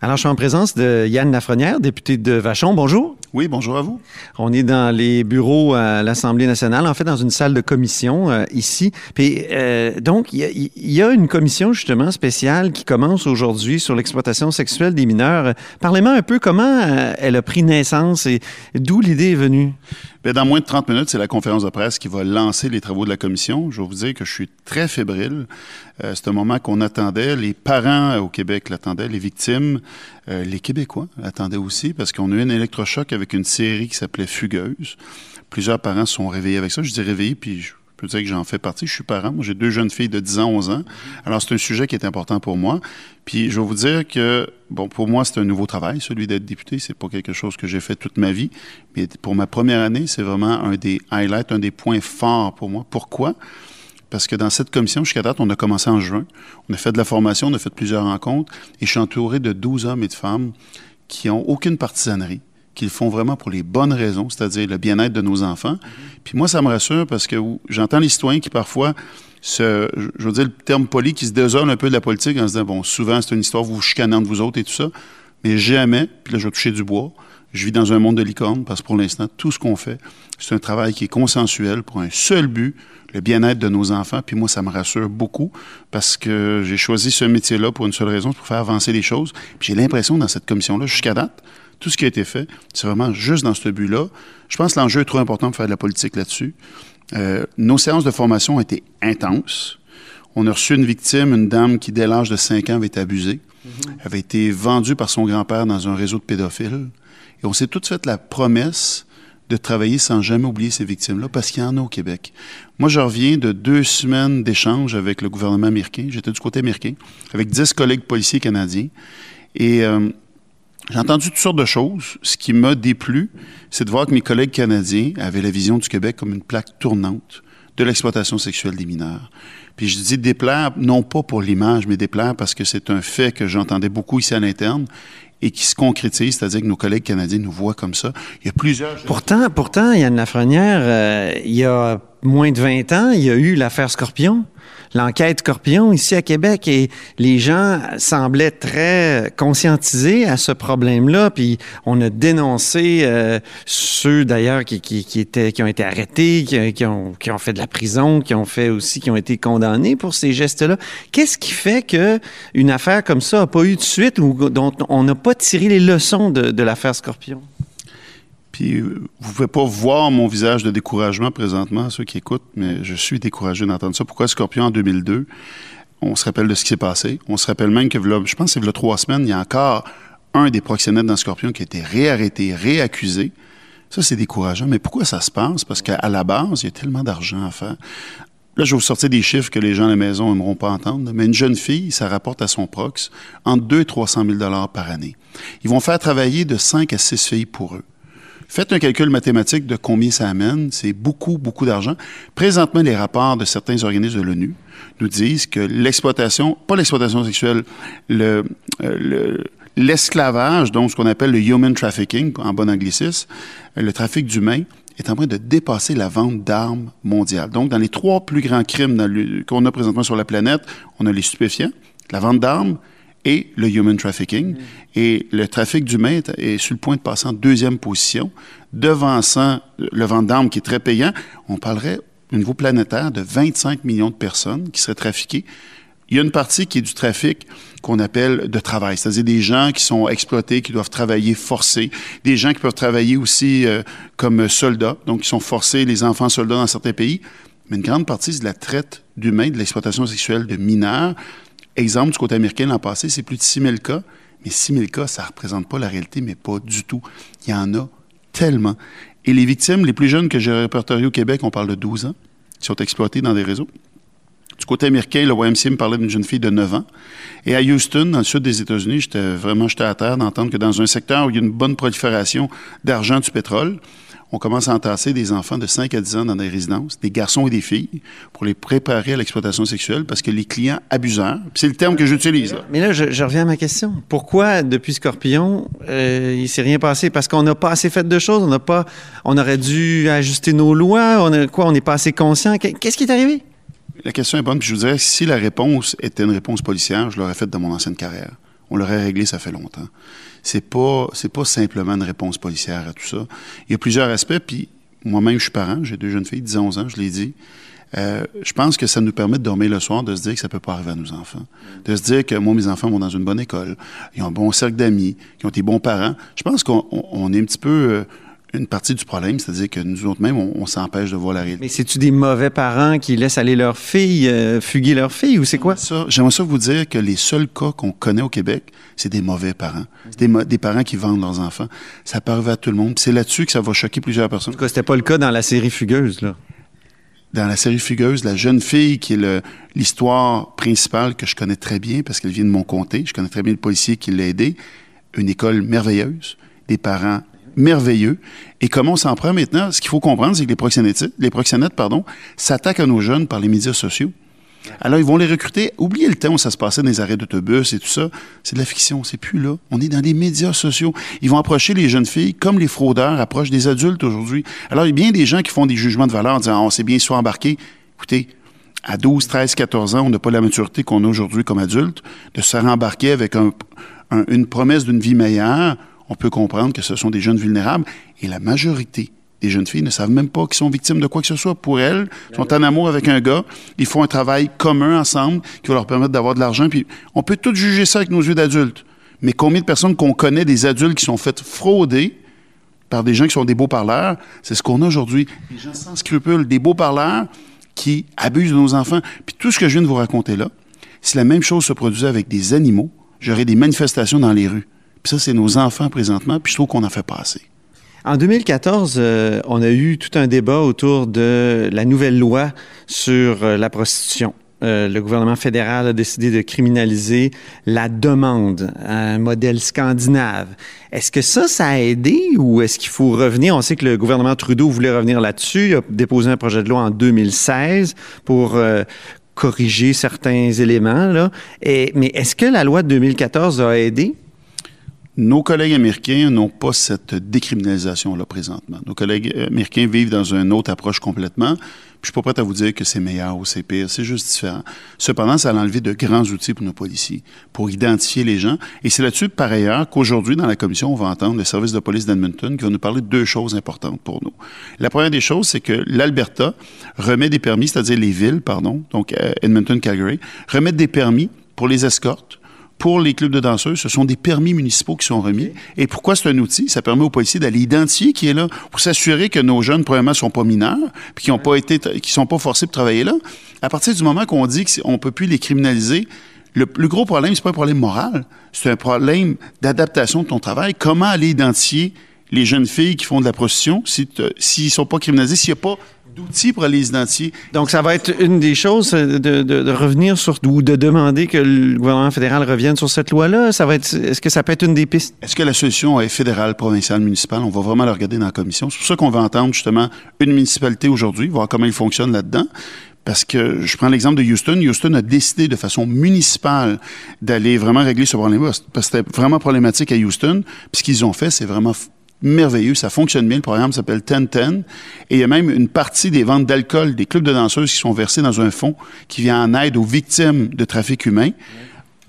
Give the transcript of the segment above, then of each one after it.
Alors, je suis en présence de Yann Lafrenière, député de Vachon. Bonjour. Oui, bonjour à vous. On est dans les bureaux à l'Assemblée nationale, en fait, dans une salle de commission euh, ici. Puis, euh, donc, il y, a une commission justement spéciale qui commence aujourd'hui sur l'exploitation sexuelle des mineurs. Parlez-moi un peu comment euh, elle a pris naissance et d'où l'idée est venue? Bien, dans moins de 30 minutes, c'est la conférence de presse qui va lancer les travaux de la commission. Je vais vous dire que je suis très fébrile. Euh, c'est un moment qu'on attendait. Les parents au Québec l'attendaient, les victimes, euh, les Québécois l'attendaient aussi, parce qu'on a eu un électrochoc avec une série qui s'appelait Fugueuse. Plusieurs parents sont réveillés avec ça. Je dis réveillés, puis je peux dire que j'en fais partie. Je suis parent. Moi, j'ai deux jeunes filles de 10 ans, 11 ans. Alors, c'est un sujet qui est important pour moi. Puis, je vais vous dire que, bon, pour moi, c'est un nouveau travail, celui d'être député. C'est pas quelque chose que j'ai fait toute ma vie. Mais pour ma première année, c'est vraiment un des highlights, un des points forts pour moi. Pourquoi? Parce que dans cette commission, jusqu'à date, on a commencé en juin. On a fait de la formation, on a fait plusieurs rencontres. Et je suis entouré de 12 hommes et de femmes qui ont aucune partisanerie, qu'ils font vraiment pour les bonnes raisons, c'est-à-dire le bien-être de nos enfants. Puis moi, ça me rassure parce que j'entends les citoyens qui parfois se, je veux dire le terme poli, qui se désole un peu de la politique en se disant, bon, souvent c'est une histoire vous chicanez entre vous autres et tout ça, mais jamais, puis là je vais toucher du bois, je vis dans un monde de licorne parce que pour l'instant, tout ce qu'on fait, c'est un travail qui est consensuel pour un seul but, le bien-être de nos enfants. Puis moi, ça me rassure beaucoup parce que j'ai choisi ce métier-là pour une seule raison, pour faire avancer les choses. Puis j'ai l'impression dans cette commission-là, jusqu'à date, tout ce qui a été fait, c'est vraiment juste dans ce but-là. Je pense que l'enjeu est trop important pour faire de la politique là-dessus. Euh, nos séances de formation ont été intenses. On a reçu une victime, une dame qui, dès l'âge de 5 ans, avait été abusée, mm-hmm. avait été vendue par son grand-père dans un réseau de pédophiles. Et on s'est tout fait la promesse de travailler sans jamais oublier ces victimes-là, parce qu'il y en a au Québec. Moi, je reviens de deux semaines d'échanges avec le gouvernement américain. J'étais du côté américain, avec dix collègues policiers canadiens. Et euh, j'ai entendu toutes sortes de choses. Ce qui m'a déplu, c'est de voir que mes collègues canadiens avaient la vision du Québec comme une plaque tournante de l'exploitation sexuelle des mineurs. Puis je dis déplaire, non pas pour l'image, mais déplaire parce que c'est un fait que j'entendais beaucoup ici à l'interne et qui se concrétise, c'est-à-dire que nos collègues canadiens nous voient comme ça. Il y a plusieurs... Pourtant, pourtant, Yann Lafrenière, euh, il y a moins de 20 ans, il y a eu l'affaire Scorpion l'enquête Scorpion ici à Québec et les gens semblaient très conscientisés à ce problème-là. Puis on a dénoncé euh, ceux d'ailleurs qui, ont été arrêtés, qui, ont, fait de la prison, qui ont fait aussi, qui ont été condamnés pour ces gestes-là. Qu'est-ce qui fait que une affaire comme ça n'a pas eu de suite ou dont on n'a pas tiré les leçons de l'affaire Scorpion? Puis vous pouvez pas voir mon visage de découragement présentement, ceux qui écoutent, mais je suis découragé d'entendre ça. Pourquoi Scorpion en 2002? On se rappelle de ce qui s'est passé. On se rappelle même que, je pense que c'est trois semaines, il y a encore un des proxénètes dans Scorpion qui a été réarrêté, réaccusé. Ça, c'est décourageant. Mais pourquoi ça se passe? Parce qu'à la base, il y a tellement d'argent à faire. Là, je vais vous sortir des chiffres que les gens à la maison n'aimeront pas entendre, mais une jeune fille, ça rapporte à son prox entre 2 et 300 000 par année. Ils vont faire travailler de 5 à 6 filles pour eux. Faites un calcul mathématique de combien ça amène. C'est beaucoup, beaucoup d'argent. Présentement, les rapports de certains organismes de l'ONU nous disent que l'exploitation, pas l'exploitation sexuelle, le, euh, l'esclavage, donc ce qu'on appelle le human trafficking en bon anglicisme, le trafic d'humains, est en train de dépasser la vente d'armes mondiale. Donc, dans les trois plus grands crimes qu'on a présentement sur la planète, on a les stupéfiants, la vente d'armes et le human trafficking. Mm. Et le trafic d'humains est sur le point de passer en deuxième position, devançant le vent d'armes qui est très payant. On parlerait au niveau planétaire de 25 millions de personnes qui seraient trafiquées. Il y a une partie qui est du trafic qu'on appelle de travail, c'est-à-dire des gens qui sont exploités, qui doivent travailler forcés, des gens qui peuvent travailler aussi euh, comme soldats, donc qui sont forcés, les enfants soldats dans certains pays. Mais une grande partie, c'est de la traite d'humains, de l'exploitation sexuelle de mineurs. Exemple, du côté américain, l'an passé, c'est plus de 6 000 cas. Mais 6 000 cas, ça ne représente pas la réalité, mais pas du tout. Il y en a tellement. Et les victimes les plus jeunes que j'ai répertoriées au Québec, on parle de 12 ans, qui sont exploitées dans des réseaux. Du côté américain, le YMCA me parlait d'une jeune fille de 9 ans. Et à Houston, dans le sud des États-Unis, j'étais vraiment à terre d'entendre que dans un secteur où il y a une bonne prolifération d'argent du pétrole, on commence à entasser des enfants de 5 à 10 ans dans des résidences, des garçons et des filles, pour les préparer à l'exploitation sexuelle parce que les clients abuseurs, c'est le terme que j'utilise. Mais là, je, reviens à ma question. Pourquoi, depuis Scorpion, euh, il s'est rien passé? Parce qu'on n'a pas assez fait de choses, on n'a pas, on aurait dû ajuster nos lois, on a, quoi, on n'est pas assez conscient? Qu'est-ce qui est arrivé? La question est bonne, puis je vous dirais, si la réponse était une réponse policière, je l'aurais faite dans mon ancienne carrière. On l'aurait réglé, ça fait longtemps. C'est pas, c'est pas simplement une réponse policière à tout ça. Il y a plusieurs aspects, puis moi-même, je suis parent, j'ai deux jeunes filles, 10 11 ans, je l'ai dit. Euh, je pense que ça nous permet de dormir le soir, de se dire que ça peut pas arriver à nos enfants. De se dire que moi, mes enfants vont dans une bonne école, ils ont un bon cercle d'amis, ils ont des bons parents. Je pense qu'on on est un petit peu euh, une partie du problème, c'est-à-dire que nous autres même, on, s'empêche de voir la réalité. Mais c'est-tu des mauvais parents qui laissent aller leurs filles, euh, fuguer leurs filles, ou c'est quoi? J'aimerais ça vous dire que les seuls cas qu'on connaît au Québec, c'est des mauvais parents. C'est des, des, parents qui vendent leurs enfants. Ça peut arriver à tout le monde. C'est là-dessus que ça va choquer plusieurs personnes. En tout cas, c'était pas le cas dans la série Fugueuse, là. Dans la série Fugueuse, la jeune fille qui est l'histoire principale que je connais très bien parce qu'elle vient de mon comté, je connais très bien le policier qui l'a aidé, une école merveilleuse, des parents merveilleux. Et comment on s'en prend maintenant? Ce qu'il faut comprendre, c'est que les proxénètes, les proxénètes, pardon, s'attaquent à nos jeunes par les médias sociaux. Alors, ils vont les recruter. Oubliez le temps où ça se passait dans les arrêts d'autobus et tout ça. C'est de la fiction. C'est plus là. On est dans les médias sociaux. Ils vont approcher les jeunes filles comme les fraudeurs approchent des adultes aujourd'hui. Alors, il y a bien des gens qui font des jugements de valeur en disant, on s'est bien soit embarqué. Écoutez, à 12, 13, 14 ans, on n'a pas la maturité qu'on a aujourd'hui comme adulte, de se rembarquer avec une promesse d'une vie meilleure on peut comprendre que ce sont des jeunes vulnérables et la majorité des jeunes filles ne savent même pas qu'ils sont victimes de quoi que ce soit. Pour elles, sont en amour avec un gars, ils font un travail commun ensemble qui va leur permettre d'avoir de l'argent. Puis on peut tout juger ça avec nos yeux d'adultes. Mais combien de personnes qu'on connaît, des adultes qui sont faites frauder par des gens qui sont des beaux parleurs, c'est ce qu'on a aujourd'hui. Des gens sans scrupules, des beaux parleurs qui abusent de nos enfants. Puis tout ce que je viens de vous raconter là, si la même chose se produisait avec des animaux, j'aurais des manifestations dans les rues. Ça, c'est nos enfants présentement, puis je trouve qu'on en fait pas assez. En 2014, euh, on a eu tout un débat autour de la nouvelle loi sur euh, la prostitution. Euh, le gouvernement fédéral a décidé de criminaliser la demande, un modèle scandinave. Est-ce que ça, ça a aidé ou est-ce qu'il faut revenir? On sait que le gouvernement Trudeau voulait revenir là-dessus. Il a déposé un projet de loi en 2016 pour corriger certains éléments. Mais est-ce que la loi de 2014 a aidé? Nos collègues américains n'ont pas cette décriminalisation-là présentement. Nos collègues américains vivent dans une autre approche complètement. Puis je suis pas prêt à vous dire que c'est meilleur ou c'est pire, c'est juste différent. Cependant, ça a enlevé de grands outils pour nos policiers, pour identifier les gens. Et c'est là-dessus, par ailleurs, qu'aujourd'hui, dans la commission, on va entendre le service de police d'Edmonton qui va nous parler de deux choses importantes pour nous. La première des choses, c'est que l'Alberta remet des permis, c'est-à-dire les villes, pardon, donc euh, Edmonton, Calgary, remettent des permis pour les escortes, pour les clubs de danseuses, ce sont des permis municipaux qui sont remis. Et pourquoi c'est un outil? Ça permet aux policiers d'aller identifier qui est là pour s'assurer que nos jeunes, premièrement, sont pas mineurs, puis qui ont pas été, qui sont pas forcés de travailler là. À partir du moment qu'on dit qu'on peut plus les criminaliser, le, le gros problème, c'est pas un problème moral, c'est un problème d'adaptation de ton travail. Comment aller identifier les jeunes filles qui font de la prostitution s'ils ne sont pas criminalisés, s'il n'y a pas d'outils pour les identifier. Donc, ça va être une des choses euh, de, revenir sur ou de demander que le gouvernement fédéral revienne sur cette loi-là. Ça va être, est-ce que ça peut être une des pistes? Est-ce que la solution est fédérale, provinciale, municipale? On va vraiment la regarder dans la commission. C'est pour ça qu'on va entendre justement une municipalité aujourd'hui, voir comment il fonctionne là-dedans. Parce que je prends l'exemple de Houston. Houston a décidé de façon municipale d'aller vraiment régler ce problème-là. Parce que c'était vraiment problématique à Houston. Puis ce qu'ils ont fait, c'est vraiment merveilleux, ça fonctionne bien. Le programme s'appelle 10-10. Et il y a même une partie des ventes d'alcool des clubs de danseuses qui sont versés dans un fonds qui vient en aide aux victimes de trafic humain.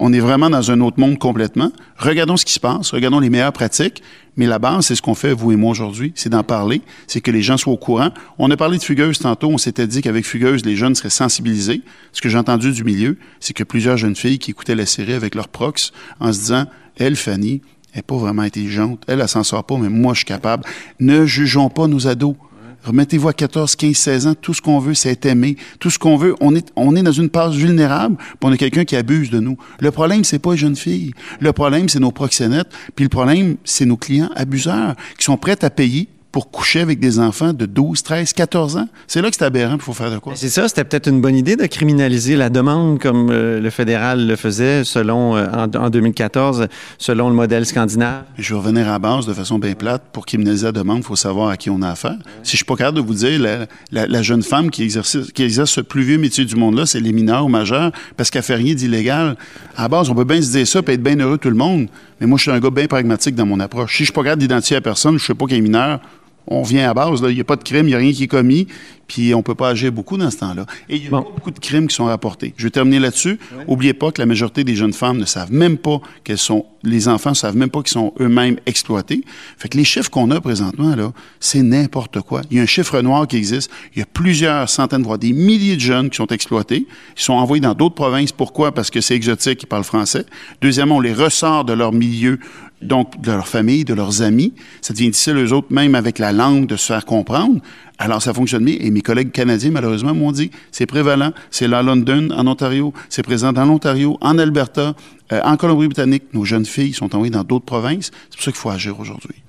On est vraiment dans un autre monde complètement. Regardons ce qui se passe, regardons les meilleures pratiques. Mais la base, c'est ce qu'on fait, vous et moi, aujourd'hui, c'est d'en parler, c'est que les gens soient au courant. On a parlé de Fugueuse tantôt, on s'était dit qu'avec Fugueuse, les jeunes seraient sensibilisés. Ce que j'ai entendu du milieu, c'est que plusieurs jeunes filles qui écoutaient la série avec leur prox en se disant, elle, Fanny, n'est pas vraiment intelligente. Elle, elle s'en sort pas, mais moi, je suis capable. Ne jugeons pas nos ados. Remettez-vous à 14, 15, 16 ans. Tout ce qu'on veut, c'est être aimé. Tout ce qu'on veut, on est, on est dans une passe vulnérable, puis on a quelqu'un qui abuse de nous. Le problème, c'est pas les jeunes filles. Le problème, c'est nos proxénètes. Puis le problème, c'est nos clients abuseurs qui sont prêts à payer pour coucher avec des enfants de 12, 13, 14 ans? C'est là que c'est aberrant, il faut faire de quoi? C'est ça, c'était peut-être une bonne idée de criminaliser la demande comme euh, le fédéral le faisait selon euh, en, 2014, selon le modèle scandinave. Je vais revenir à base de façon bien plate. Pour criminaliser la demande, il faut savoir à qui on a affaire. Si je suis pas capable de vous dire, la, jeune femme qui exerce, qui exerce ce plus vieux métier du monde-là, c'est les mineurs ou majeurs, parce qu'elle fait rien d'illégal. À base, on peut bien se dire ça et être bien heureux tout le monde. Mais moi, je suis un gars bien pragmatique dans mon approche. Si je suis pas capable d'identifier la personne, je sais pas qu'elle est mineur, on vient à base. Il n'y a pas de crime, il n'y a rien qui est commis, puis on peut pas agir beaucoup dans ce temps-là. Et il y a beaucoup de crimes qui sont rapportés. Je vais terminer là-dessus. Oubliez pas que la majorité des jeunes femmes ne savent même pas qu'elles sont, les enfants ne savent même pas qu'ils sont eux-mêmes exploités. Fait que les chiffres qu'on a présentement, là, c'est n'importe quoi. Il y a un chiffre noir qui existe. Il y a plusieurs centaines, voire des milliers de jeunes qui sont exploités. Ils sont envoyés dans d'autres provinces. Pourquoi? Parce que c'est exotique, ils parlent français. Deuxièmement, on les ressort de leur milieu donc de leur famille, de leurs amis. Ça devient difficile, eux autres, même avec la langue, de se faire comprendre. Alors, ça fonctionne bien. Et mes collègues canadiens, malheureusement, m'ont dit, c'est prévalent. C'est là à London, en Ontario. C'est présent dans l'Ontario, en Alberta, euh, en Colombie-Britannique. Nos jeunes filles sont envoyées dans d'autres provinces. C'est pour ça qu'il faut agir aujourd'hui.